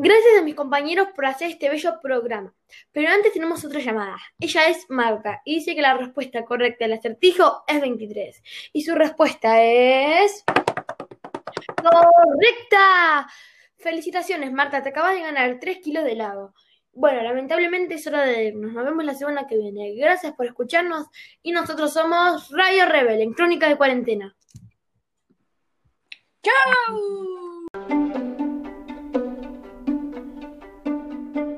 Gracias a mis compañeros por hacer este bello programa. Pero antes tenemos otra llamada. Ella es Marta y dice que la respuesta correcta al acertijo es 23. Y su respuesta es... ¡Correcta! Felicitaciones, Marta. Te acabas de ganar 3 kilos de helado. Bueno, lamentablemente es hora de irnos. Nos vemos la semana que viene. Gracias por escucharnos y nosotros somos Radio Rebel en Crónica de Cuarentena. ¡Chao!